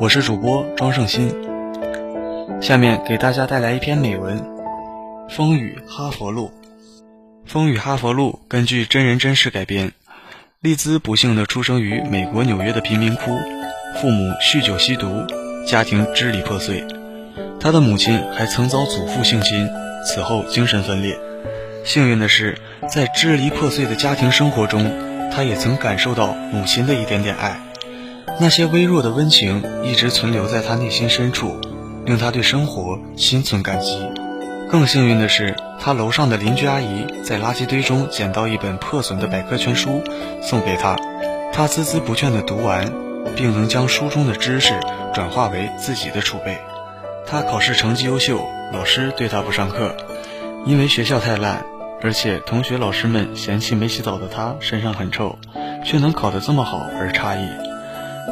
我是主播庄胜鑫。下面给大家带来一篇美文《风雨哈佛路》。《风雨哈佛路》根据真人真事改编。丽兹不幸地出生于美国纽约的贫民窟，父母酗酒吸毒。家庭支离破碎，他的母亲还曾遭祖父性侵，此后精神分裂。幸运的是，在支离破碎的家庭生活中，他也曾感受到母亲的一点点爱。那些微弱的温情一直存留在他内心深处，令他对生活心存感激。更幸运的是，他楼上的邻居阿姨在垃圾堆中捡到一本破损的百科全书，送给他，他孜孜不倦地读完。并能将书中的知识转化为自己的储备。他考试成绩优秀，老师对他不上课，因为学校太烂，而且同学老师们嫌弃没洗澡的他身上很臭，却能考得这么好而诧异。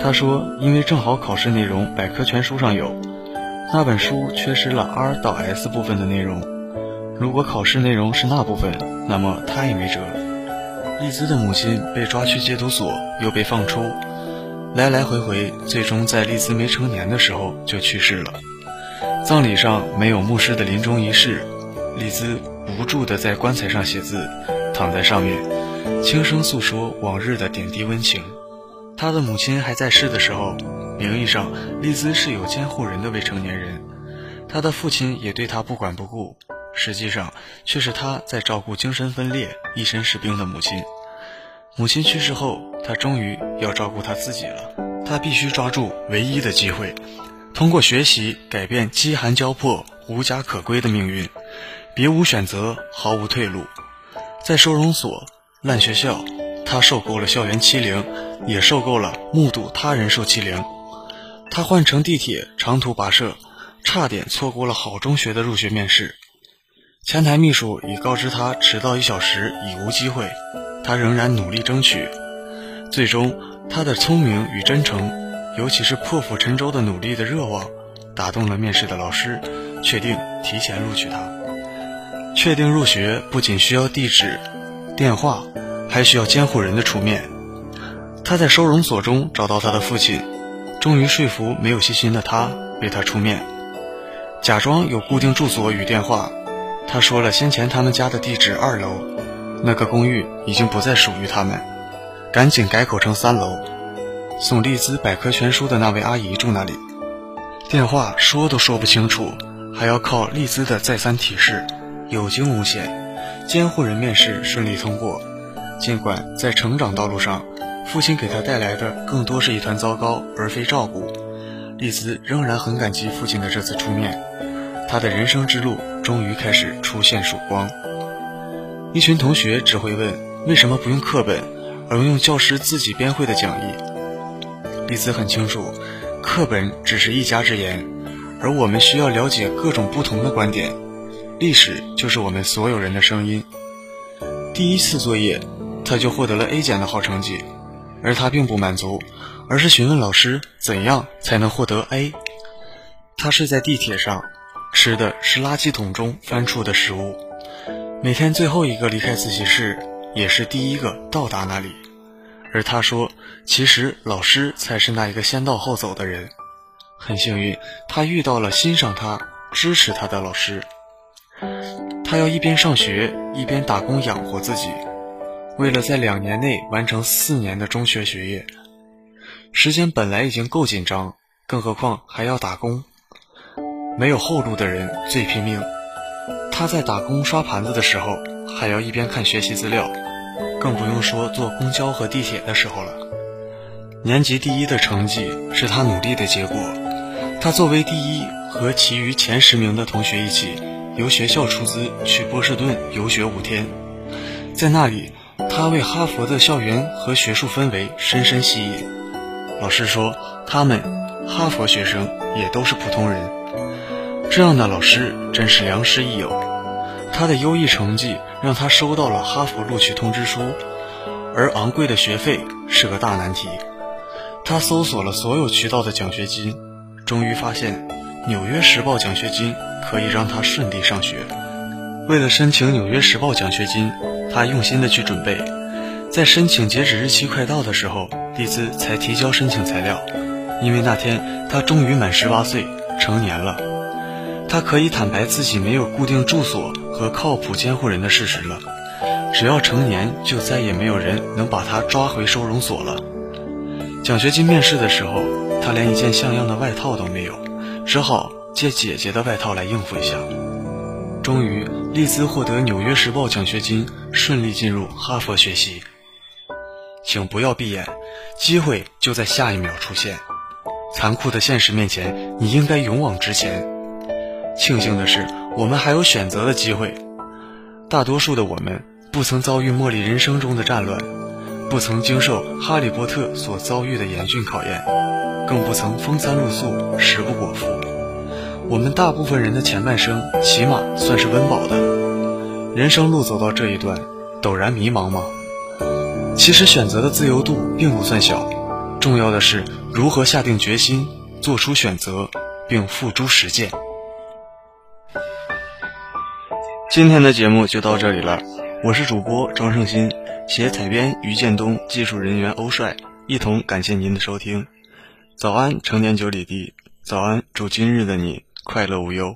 他说：“因为正好考试内容百科全书上有，那本书缺失了 R 到 S 部分的内容。如果考试内容是那部分，那么他也没辙。”丽兹的母亲被抓去戒毒所，又被放出。来来回回，最终在丽兹没成年的时候就去世了。葬礼上没有牧师的临终仪式，丽兹无助地在棺材上写字，躺在上面，轻声诉说往日的点滴温情。他的母亲还在世的时候，名义上丽兹是有监护人的未成年人，他的父亲也对他不管不顾，实际上却是他在照顾精神分裂、一身是病的母亲。母亲去世后，他终于要照顾他自己了。他必须抓住唯一的机会，通过学习改变饥寒交迫、无家可归的命运。别无选择，毫无退路。在收容所、烂学校，他受够了校园欺凌，也受够了目睹他人受欺凌。他换乘地铁长途跋涉，差点错过了好中学的入学面试。前台秘书已告知他迟到一小时已无机会。他仍然努力争取，最终，他的聪明与真诚，尤其是破釜沉舟的努力的热望，打动了面试的老师，确定提前录取他。确定入学不仅需要地址、电话，还需要监护人的出面。他在收容所中找到他的父亲，终于说服没有信心的他为他出面，假装有固定住所与电话。他说了先前他们家的地址二楼。那个公寓已经不再属于他们，赶紧改口成三楼。送丽兹百科全书的那位阿姨住那里，电话说都说不清楚，还要靠丽兹的再三提示。有惊无险，监护人面试顺利通过。尽管在成长道路上，父亲给他带来的更多是一团糟糕，而非照顾，丽兹仍然很感激父亲的这次出面。他的人生之路终于开始出现曙光。一群同学只会问：为什么不用课本，而用教师自己编绘的讲义？丽兹很清楚，课本只是一家之言，而我们需要了解各种不同的观点。历史就是我们所有人的声音。第一次作业，他就获得了 A 减的好成绩，而他并不满足，而是询问老师怎样才能获得 A。他睡在地铁上，吃的是垃圾桶中翻出的食物。每天最后一个离开自习室，也是第一个到达那里。而他说，其实老师才是那一个先到后走的人。很幸运，他遇到了欣赏他、支持他的老师。他要一边上学，一边打工养活自己，为了在两年内完成四年的中学学业。时间本来已经够紧张，更何况还要打工。没有后路的人最拼命。他在打工刷盘子的时候，还要一边看学习资料，更不用说坐公交和地铁的时候了。年级第一的成绩是他努力的结果。他作为第一，和其余前十名的同学一起，由学校出资去波士顿游学五天。在那里，他为哈佛的校园和学术氛围深深吸引。老师说，他们哈佛学生也都是普通人。这样的老师真是良师益友。他的优异成绩让他收到了哈佛录取通知书，而昂贵的学费是个大难题。他搜索了所有渠道的奖学金，终于发现《纽约时报》奖学金可以让他顺利上学。为了申请《纽约时报》奖学金，他用心的去准备。在申请截止日期快到的时候，丽兹才提交申请材料，因为那天他终于满十八岁，成年了。他可以坦白自己没有固定住所和靠谱监护人的事实了。只要成年，就再也没有人能把他抓回收容所了。奖学金面试的时候，他连一件像样的外套都没有，只好借姐姐的外套来应付一下。终于，丽兹获得《纽约时报》奖学金，顺利进入哈佛学习。请不要闭眼，机会就在下一秒出现。残酷的现实面前，你应该勇往直前。庆幸的是，我们还有选择的机会。大多数的我们不曾遭遇茉莉人生中的战乱，不曾经受哈利波特所遭遇的严峻考验，更不曾风餐露宿、食不果腹。我们大部分人的前半生，起码算是温饱的。人生路走到这一段，陡然迷茫吗？其实选择的自由度并不算小，重要的是如何下定决心做出选择，并付诸实践。今天的节目就到这里了，我是主播庄胜新，写采编于建东，技术人员欧帅，一同感谢您的收听。早安，成年九里地，早安，祝今日的你快乐无忧。